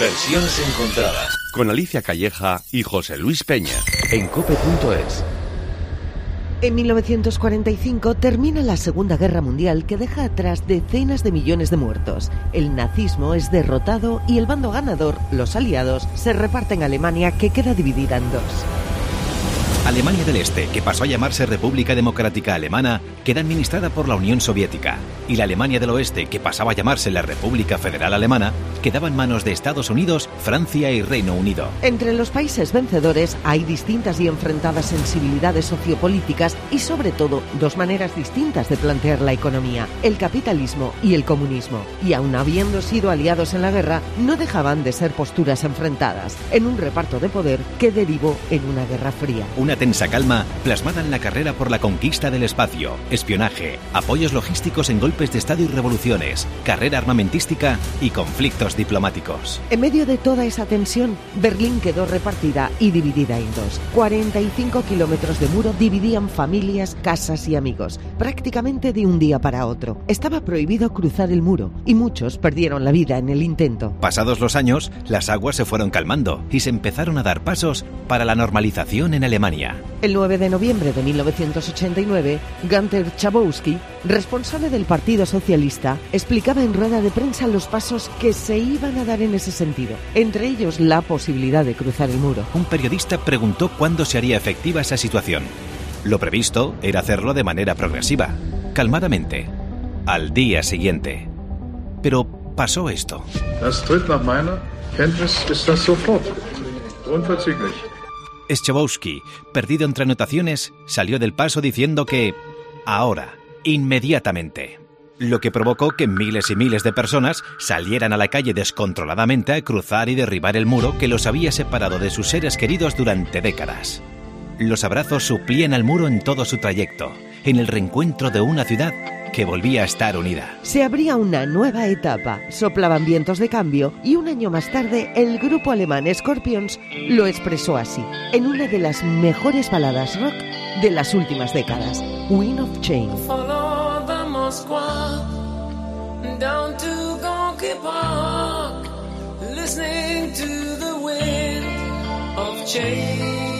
Versiones encontradas. Con Alicia Calleja y José Luis Peña. En cope.es. En 1945 termina la Segunda Guerra Mundial que deja atrás decenas de millones de muertos. El nazismo es derrotado y el bando ganador, los aliados, se reparten Alemania que queda dividida en dos. Alemania del Este, que pasó a llamarse República Democrática Alemana, queda administrada por la Unión Soviética, y la Alemania del Oeste, que pasaba a llamarse la República Federal Alemana, quedaba en manos de Estados Unidos, Francia y Reino Unido. Entre los países vencedores hay distintas y enfrentadas sensibilidades sociopolíticas y sobre todo dos maneras distintas de plantear la economía, el capitalismo y el comunismo. Y aun habiendo sido aliados en la guerra, no dejaban de ser posturas enfrentadas, en un reparto de poder que derivó en una guerra fría. Una tensa calma plasmada en la carrera por la conquista del espacio, espionaje, apoyos logísticos en golpes de Estado y revoluciones, carrera armamentística y conflictos diplomáticos. En medio de toda esa tensión, Berlín quedó repartida y dividida en dos. 45 kilómetros de muro dividían familias, casas y amigos, prácticamente de un día para otro. Estaba prohibido cruzar el muro y muchos perdieron la vida en el intento. Pasados los años, las aguas se fueron calmando y se empezaron a dar pasos para la normalización en Alemania. El 9 de noviembre de 1989, Gunther Chabowski, responsable del Partido Socialista, explicaba en rueda de prensa los pasos que se iban a dar en ese sentido, entre ellos la posibilidad de cruzar el muro. Un periodista preguntó cuándo se haría efectiva esa situación. Lo previsto era hacerlo de manera progresiva, calmadamente, al día siguiente. Pero pasó esto. Das tritt nach meiner Kenntnis ist das sofort. Unverzüglich. Schabowski, perdido entre anotaciones, salió del paso diciendo que ahora, inmediatamente. Lo que provocó que miles y miles de personas salieran a la calle descontroladamente a cruzar y derribar el muro que los había separado de sus seres queridos durante décadas. Los abrazos suplían al muro en todo su trayecto, en el reencuentro de una ciudad que volvía a estar unida. Se abría una nueva etapa, soplaban vientos de cambio y un año más tarde el grupo alemán Scorpions lo expresó así, en una de las mejores baladas rock de las últimas décadas, Wind of Change. Follow the Moskwa down to Gonky Park, listening to the wind of change.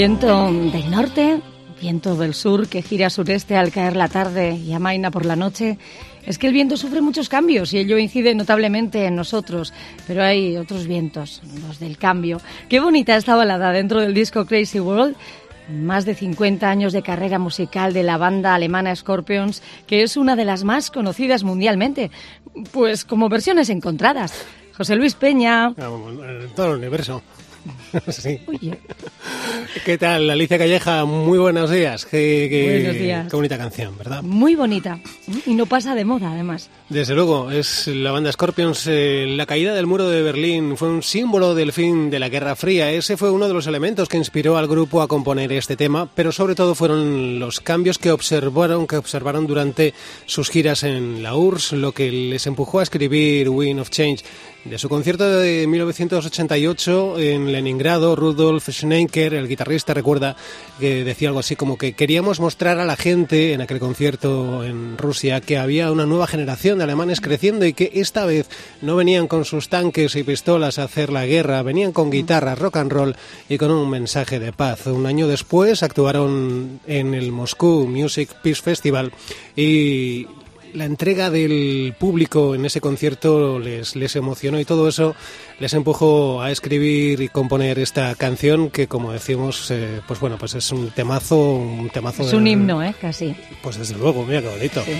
Viento del norte, viento del sur que gira sureste al caer la tarde y amaina por la noche. Es que el viento sufre muchos cambios y ello incide notablemente en nosotros, pero hay otros vientos, los del cambio. Qué bonita esta balada dentro del disco Crazy World. Más de 50 años de carrera musical de la banda alemana Scorpions, que es una de las más conocidas mundialmente, pues como versiones encontradas. José Luis Peña. Ah, todo el universo. sí. Oye, ¿Qué tal, Alicia Calleja? Muy buenos días. Qué, qué- Buenos días. Qué bonita canción, ¿verdad? muy bonita. Y no pasa de moda, además. Desde luego, es la banda Scorpions. eh, la caída del muro de Berlín fue un símbolo del fin de la Guerra Fría. Ese fue uno de los elementos que inspiró al grupo a componer este tema, pero sobre todo fueron los cambios que observaron, que observaron durante sus giras en la URSS, lo que les empujó a escribir Wind of Change. De su concierto de 1988 en Leningrado, Rudolf Schneiker, el guitarrista, recuerda que decía algo así como que queríamos mostrar a la gente en aquel concierto en Rusia que había una nueva generación de alemanes creciendo y que esta vez no venían con sus tanques y pistolas a hacer la guerra, venían con guitarras, rock and roll y con un mensaje de paz. Un año después actuaron en el Moscú Music Peace Festival y la entrega del público en ese concierto les, les emocionó y todo eso les empujó a escribir y componer esta canción que como decimos eh, pues bueno pues es un temazo un temazo Es de- un himno, ¿eh? Casi. pues desde luego mira qué bonito Sí.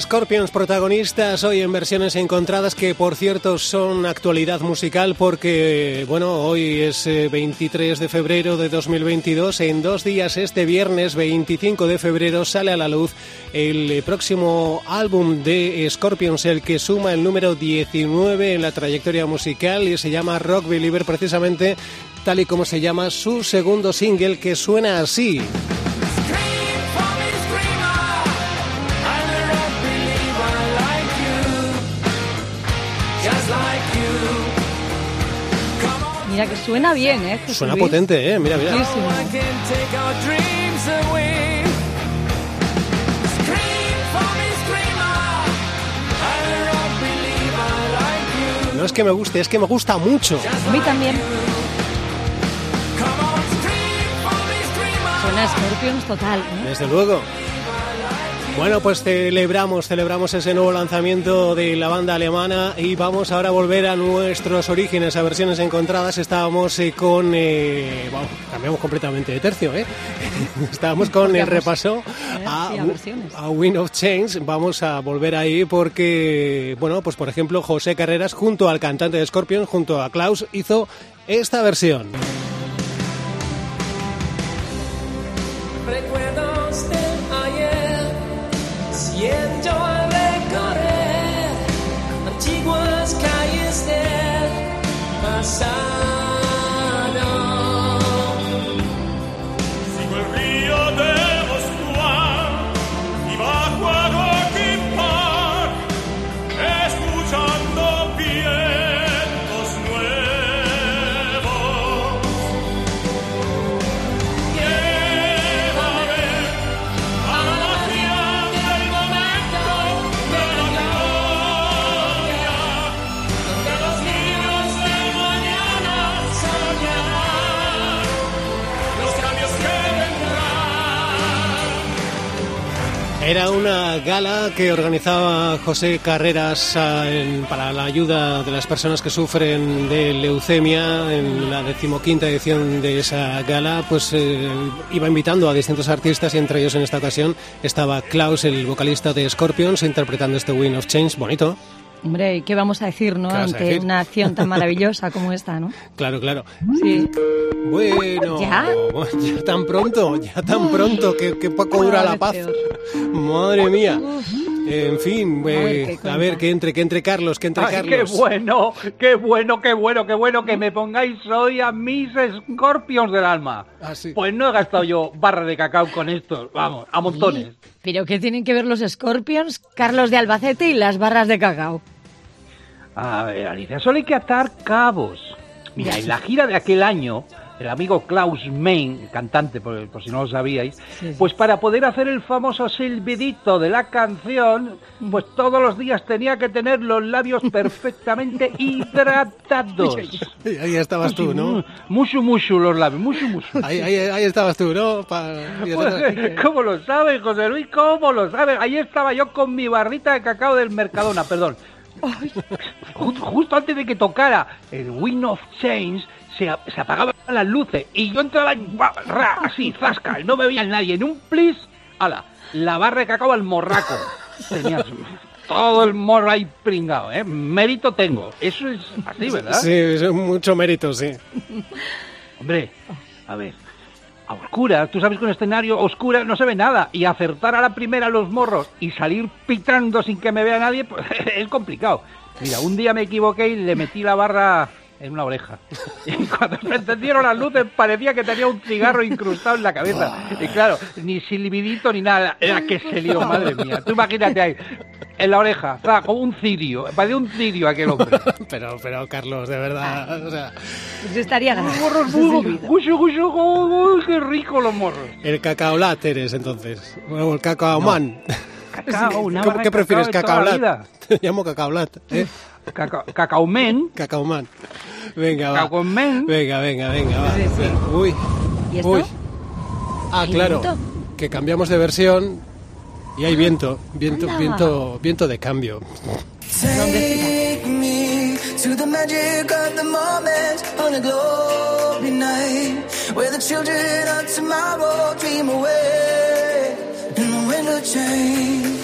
Scorpions protagonistas hoy en versiones encontradas que por cierto son actualidad musical porque bueno hoy es eh, 23 de febrero de 2022 en dos días este viernes 25 de febrero sale a la luz el eh, próximo álbum de Scorpions el que suma el número 19 en la trayectoria musical y se llama Rock Believer precisamente tal y como se llama su segundo single que suena así. Suena bien, ¿eh? Suena Luis? potente, eh, mira, mira. Muchísimo. No es que me guste, es que me gusta mucho. A mí también. Suena Scorpions total, ¿eh? Desde luego. Bueno, pues celebramos, celebramos ese nuevo lanzamiento de la banda alemana y vamos ahora a volver a nuestros orígenes, a versiones encontradas. Estábamos eh, con... eh, cambiamos completamente de tercio, ¿eh? Estábamos con el repaso Eh, a, a versiones. a Wind of Change. Vamos a volver ahí porque, bueno, pues por ejemplo, José Carreras junto al cantante de Scorpion, junto a Klaus, hizo esta versión. Era una gala que organizaba José Carreras ah, para la ayuda de las personas que sufren de leucemia. En la decimoquinta edición de esa gala, pues eh, iba invitando a distintos artistas y entre ellos en esta ocasión estaba Klaus, el vocalista de Scorpions, interpretando este Wind of Change. Bonito. Hombre, ¿y ¿qué vamos a decir, no? ¿Qué vas a Ante decir? una acción tan maravillosa como esta, ¿no? Claro, claro. Sí. Bueno, ¿Ya? ya tan pronto, ya tan pronto, que, que poco dura Cada la paz. peor. Madre mía. En fin, A ver, ¿qué a cuenta? ver, que entre, que entre Carlos, que entre Ay, Carlos. qué bueno, qué bueno, qué bueno, qué bueno que me pongáis hoy a mis Scorpions del alma. Ah, sí. Pues no he gastado yo barra de cacao con estos, vamos, a montones. ¿Pero qué tienen que ver los Scorpions, Carlos de Albacete y las barras de cacao? A ver, Alicia, solo hay que atar cabos. Mira, en la gira de aquel año, el amigo Klaus Main, cantante, por, por si no lo sabíais, Sí, sí. pues para poder hacer el famoso silbidito de la canción, pues todos los días tenía que tener los labios perfectamente hidratados. Ahí, ahí estabas tú, ¿no? Mucho, mucho los labios, mucho, mucho. Ahí, ahí, ahí estabas tú, ¿no? Pa- Pues, ¿Cómo lo sabes, José Luis? ¿Cómo lo sabes? Ahí estaba yo con mi barrita de cacao del Mercadona, perdón. Ju- Justo antes de que tocara el Wind of Change, se, se apagaban las luces y yo entraba ra, así, zasca, no me veía nadie. En un plis, ala, la barra de cacao al morraco. Tenía todo el morro ahí pringado, ¿eh? Mérito tengo. Eso es así, ¿verdad? Sí, es mucho mérito, sí. Hombre, a ver, a oscuras, tú sabes que un escenario oscura no se ve nada y acertar a la primera los morros y salir pitando sin que me vea nadie, pues es complicado. Mira, un día me equivoqué y le metí la barra en una oreja. Y cuando se encendieron las luces parecía que tenía un cigarro incrustado en la cabeza. Y claro, ni silbidito ni nada. Era que se lió, madre mía. Tú imagínate ahí, en la oreja, o sea, como un cirio. Parecía un cirio aquel hombre. Pero, pero, Carlos, de verdad, o sea, Yo estaría ganando. Morros, qué rico los morros. el cacaolat eres entonces. El. Cacao, una ¿Cómo, barra ¿Qué de prefieres, cacao? Te llamo cacaolat, ¿eh? Cacao, cacaomen, Cacaoman. Venga, va. Venga, venga, venga, va. Sí, sí. Uy. ¿Y esto? Uy. Ah, ¿Hay claro. viento? Que cambiamos de versión y hay viento, viento, Anda. viento, viento de cambio. Me to the magic of the moment on a glory night where the children of tomorrow dream away in the wind of change.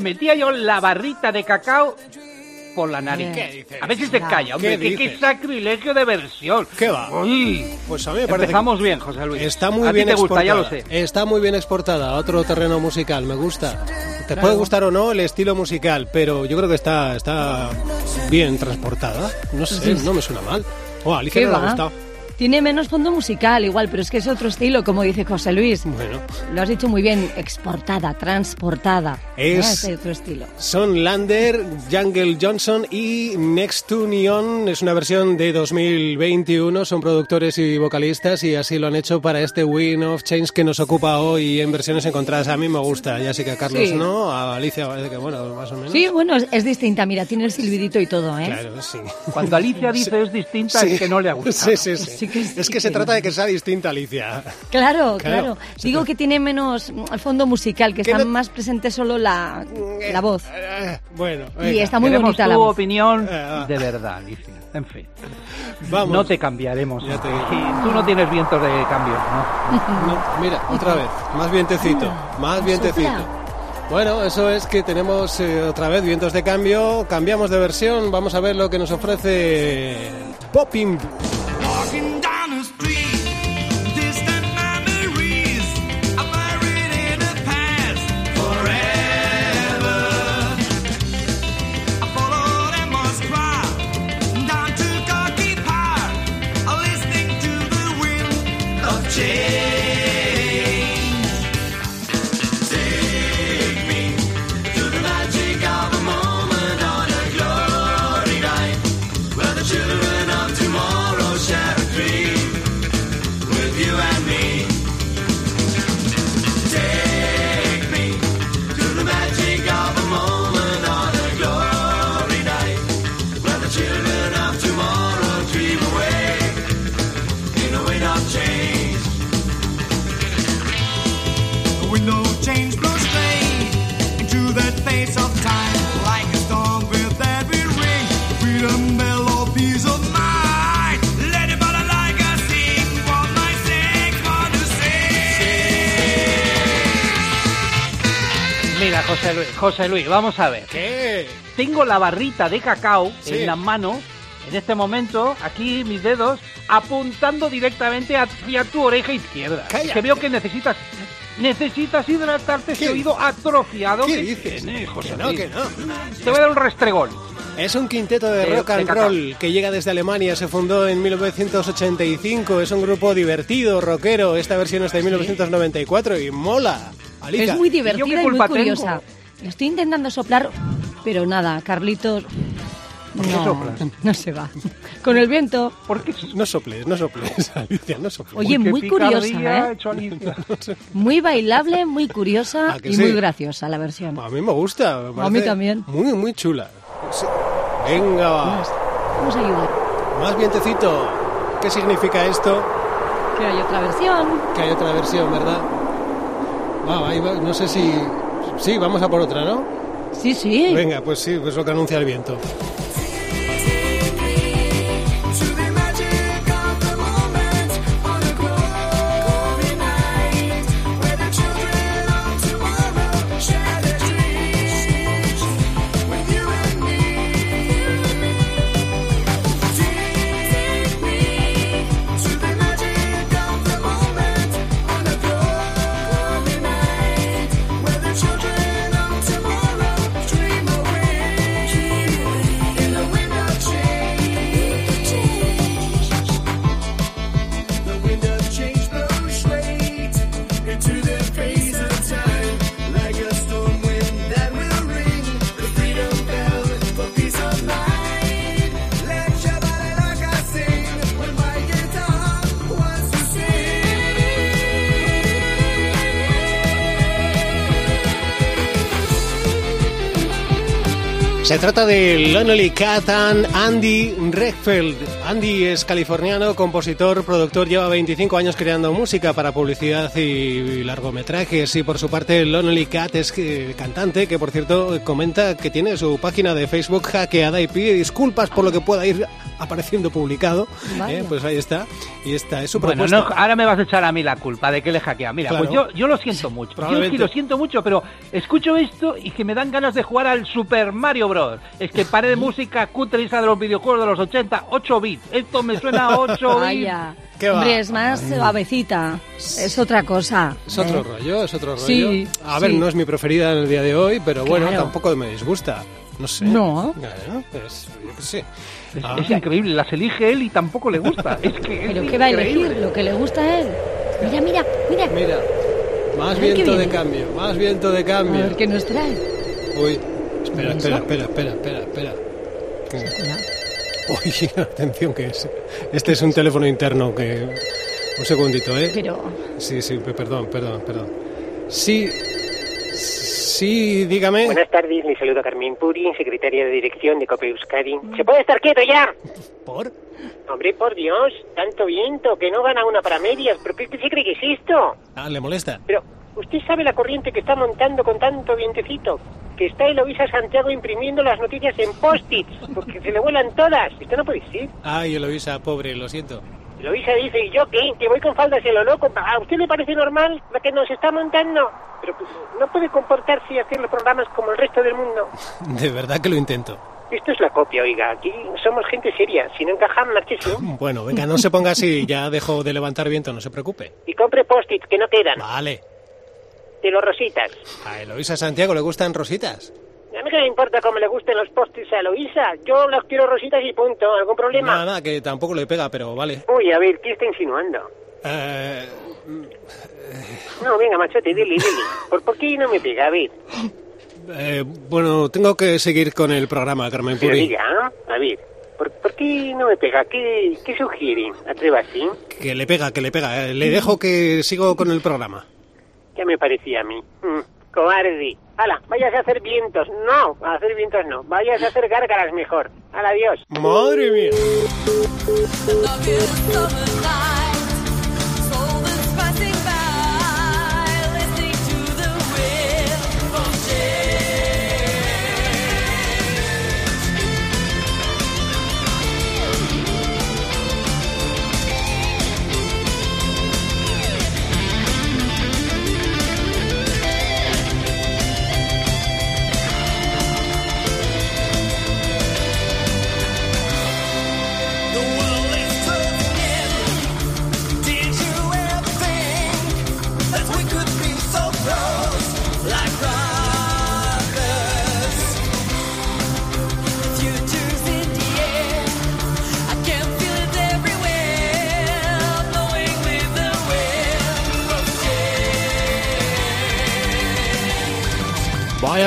Le metía yo la barrita de cacao por la nariz. ¿Qué dices? A ver si se calla, hombre. ¿Qué ¿Qué, qué sacrilegio de versión. ¿Qué va? Uy, Pues a mí me parece empezamos bien, José Luis. que está muy a bien te gusta, ya exportada. lo sé. Está muy bien exportada a otro terreno musical, me gusta. Te puede gustar o no el estilo musical, pero yo creo que está, está bien transportada. No sé, no me suena mal. Oh, a Alicia ¿Qué no le ha gustado. Tiene menos fondo musical igual, pero es que es otro estilo, como dice José Luis. Bueno, Lo has dicho muy bien, exportada, transportada. Es- ¿no? otro estilo. Son Lander, Jungle Johnson y Next to Neon. Es una versión de 2021. Son productores y vocalistas y así lo han hecho para este Win of Change que nos ocupa hoy en versiones encontradas. A mí me gusta, ya sé que a Carlos Sí. no, a Alicia parece que bueno, más o menos. Sí, bueno, es, es distinta, mira, tiene el silbidito y todo, ¿eh? Claro, sí. Cuando Alicia dice es distinta, Sí. es que no le ha gustado. Sí, sí, sí. Sí que sí, es que se trata de que sea distinta, Alicia. Claro, Claro. Digo que tiene menos mm, fondo musical, que está no- más presente solo la, la voz. Eh, Bueno, Y está muy Queremos bonita tu la voz. opinión Eh, de verdad, Alicia. En fin, vamos. no te cambiaremos. Ya te Y digo. tú no tienes vientos de cambio, ¿no? No, mira, otra vez, más vientecito, más vientecito. Bueno, eso es que tenemos eh, otra vez vientos de cambio, cambiamos de versión, vamos a ver lo que nos ofrece Popping. Wind Mira, José Luis, José Luis, vamos a ver. ¿Qué? Tengo la barrita de cacao Sí. en las manos, en este momento, aquí mis dedos, apuntando directamente hacia tu oreja izquierda. Cállate. Que veo que necesitas necesitas hidratarte ese oído atrofiado ¿Qué que dices? tiene, José Que no, Luis. que no. Te voy a dar un restregón. Es un quinteto de De- rock and de roll que llega desde Alemania, se fundó en 1985, es un grupo divertido, rockero, esta versión es de 1994 y mola. Alicia. Es muy ¿Y yo divertida qué y, muy curiosa. tengo? Estoy intentando soplar, pero nada, Carlitos. No, soplas? no se va. Con el viento. ¿Por qué? No soples, no soples, Alicia, no soples. Oye, Uy, muy curiosa, ¿eh? Muy bailable, muy curiosa ¿A que y sí? muy graciosa la versión. A mí me gusta. me A mí también. Muy, muy chula. Venga, va. Vamos a ayudar. Más vientecito. ¿Qué significa esto? Que hay otra versión. Que hay otra versión, ¿verdad? Va, ahí va, no sé si... Sí, vamos a por otra, ¿no? Sí, sí. Venga, pues sí, pues lo que anuncia el viento. Se trata de Lonely Cat and Andy Redfeld. Andy es californiano, compositor, productor, lleva 25 años creando música para publicidad y largometrajes. Y por su parte, Lonely Cat es eh, cantante, que por cierto comenta que tiene su página de Facebook hackeada y pide disculpas por lo que pueda ir apareciendo publicado. Eh, Pues ahí está. Y esta es su Bueno, propuesta. no, ahora me vas a echar a mí la culpa de que le hackea. Mira, Claro. pues yo, yo lo siento mucho. Yo probablemente. sí lo siento mucho, pero escucho esto y que me dan ganas de jugar al Super Mario Bros. Es que paré de música cutre de los videojuegos de los 80, 8 bits. Esto me suena a 8 bits. Vaya. ¿Qué va? Hombre, es más suavecita. Es otra cosa. Es otro ¿eh? rollo, es otro rollo. Sí, a ver, sí. no es mi preferida en el día de hoy, pero bueno, Claro. tampoco me disgusta. No sé. No. Claro, pues, yo qué sé. Es, Ah. es increíble, las elige él y tampoco le gusta. Es que Pero es ¿qué va a elegir? Lo que le gusta a él. Mira, mira, mira. Mira, más A viento de cambio, más viento de A cambio. ver qué nos trae. Uy, espera, espera, espera, espera, espera, espera. Uy, atención que es. Este es un teléfono interno que... Un segundito, ¿eh? Pero Sí, sí, perdón, perdón, perdón. Sí, sí, dígame. Buenas tardes, le saludo a Carmen Puri, secretaria de dirección de Cope Euskadi. ¿Se puede estar quieto ya? ¿Por? Hombre, por Dios, tanto viento, que no gana una para medias. ¿Pero qué, qué se cree que es esto? Ah, ¿le molesta? Pero, ¿usted sabe la corriente que está montando con tanto vientecito? Que está Eloisa Santiago imprimiendo las noticias en post-its, porque se le vuelan todas. Esto no puede ser. Ay, Eloisa, pobre, lo siento. Eloisa dice, ¿y yo qué? Que voy con faldas y lo loco. ¿A usted le parece normal la que nos está montando? Pero pues, no puede comportarse y hacer los programas como el resto del mundo. De verdad que lo intento. Esto es la copia, oiga. Aquí somos gente seria. Si no encajan, márchese. Bueno, venga, no se ponga así, ya dejo de levantar viento, no se preocupe. Y compre post-its que no quedan. Vale. De los rositas. A Eloisa Santiago le gustan rositas. A mí que me importa cómo le gusten los post-its a Eloisa. Yo los quiero rositas y punto. ¿Algún problema? Nada, nada, que tampoco le pega, pero vale. Uy, a ver, ¿qué está insinuando? Eh, No, venga, machote, dile, dile. ¿Por, ¿Por qué no me pega? A ver, eh, bueno, tengo que seguir con el programa, Carmen pero Puri. diga, ¿no? A ver, ¿por, por qué no me pega? ¿Qué, qué sugiere? Atrévase. Que le pega, que le pega. Eh, Le dejo que sigo con el programa. Ya me parecía a mí. Mm, cobarde. Hala, váyase a hacer vientos. No, a hacer vientos no. Váyase a hacer gárgaras mejor. Hala, adiós. Madre mía.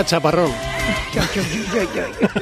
Chaparrón. uy, uy,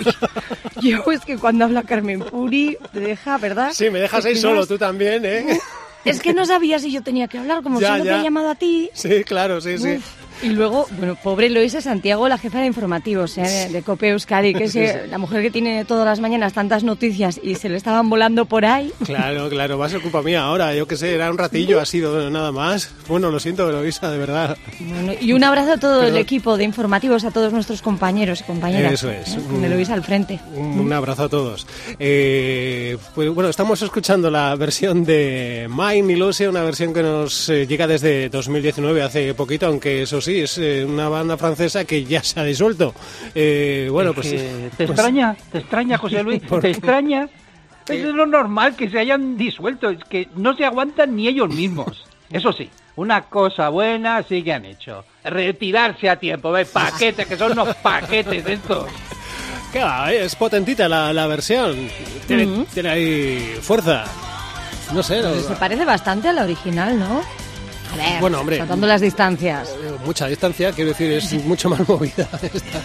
uy. Yo es que cuando habla Carmen Puri te deja, ¿verdad? Sí, me dejas ahí solo, tú también, ¿eh? Es que no sabía si yo tenía que hablar, como Ya, solo te he llamado a ti. Sí, claro, sí, sí. Y luego, bueno, pobre Loisa Santiago, la jefa de informativos ¿eh? de, de Cope Euskadi, que es eh, la mujer que tiene todas las mañanas tantas noticias y se le estaban volando por ahí. Claro, claro, va a ser culpa mía ahora. Yo qué sé, era un ratillo, ha sido nada más. Bueno, lo siento, Eloisa, de verdad. Bueno, y un abrazo a todo el equipo de informativos, a todos nuestros compañeros y compañeras. Eso es. ¿eh? Con Eloisa al frente. Un, un abrazo a todos. Eh, pues bueno, estamos escuchando la versión de Mine Illusion, una versión que nos eh, llega desde 2019, hace poquito, aunque eso sí, es eh, una banda francesa que ya se ha disuelto. Eh, bueno, Es pues... que ¿Te pues- extraña? ¿Te extraña, José Luis? ¿Por ¿Te extraña? Eso es lo normal, que se hayan disuelto. Es que no se aguantan ni ellos mismos. Eso sí, una cosa buena sí que han hecho. Retirarse a tiempo, ¿ves? Paquetes, que son unos paquetes estos. ¿Qué va? eh, Es potentita la, la versión. Tiene, tiene ahí fuerza. No sé, no- Se parece bastante a la original, ¿no? A ver, Bueno, hombre. saltando las distancias. eh, mucha distancia, quiero decir, es mucho más movida. esta.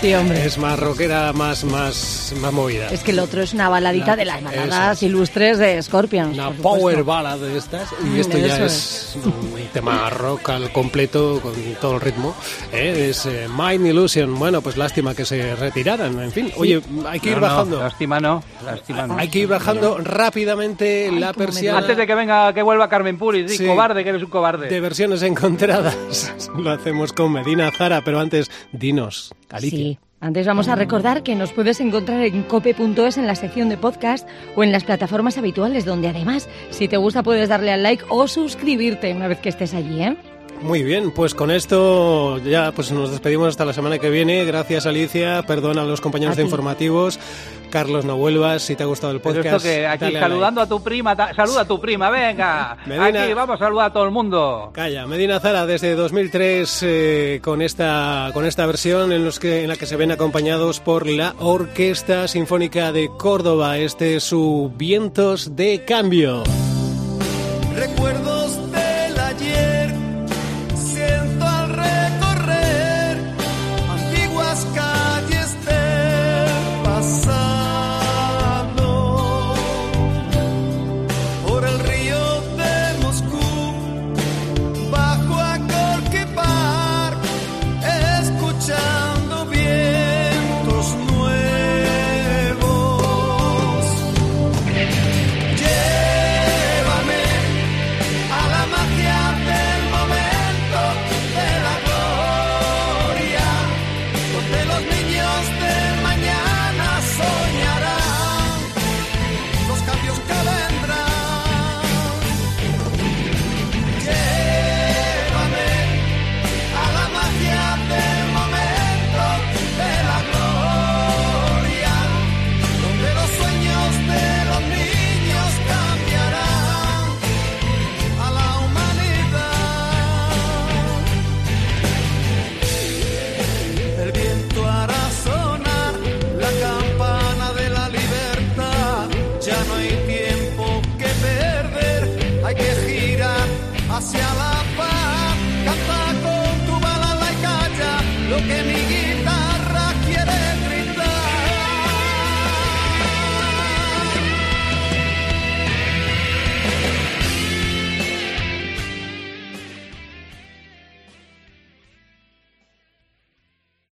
Sí, hombre. Es más rockera, más, más, más movida. Es que el otro es una baladita La- de las baladas es. ilustres de Scorpions. Una power ballad de estas y esto ya es un tema rock al completo con todo el ritmo ¿eh? es eh, Mind Illusion bueno pues lástima que se retiraran en fin oye hay que ir no, bajando lástima no, lástima no. hay que ir bajando rápidamente la persiana Antes de que venga, que vuelva Carmen Puri, sí, Sí. cobarde, que eres un cobarde. de versiones encontradas lo hacemos con Medina Zara pero antes dinos Sí. Antes vamos a recordar que nos puedes encontrar en cope.es en la sección de podcast o en las plataformas habituales, donde además, si te gusta, puedes darle al like o suscribirte una vez que estés allí, ¿eh? Muy bien, pues con esto ya pues nos despedimos hasta la semana que viene. Gracias Alicia, perdona a los compañeros de ti. informativos. Carlos, no vuelvas, si te ha gustado el Pero podcast. esto que aquí a saludando a tu prima, ta- saluda a tu prima, venga. Medina. Aquí vamos a saludar a todo el mundo. Calla, Medina Zara desde 2003 eh, con esta con esta versión en los que en la que se ven acompañados por la Orquesta Sinfónica de Córdoba. Este es su Vientos de Cambio.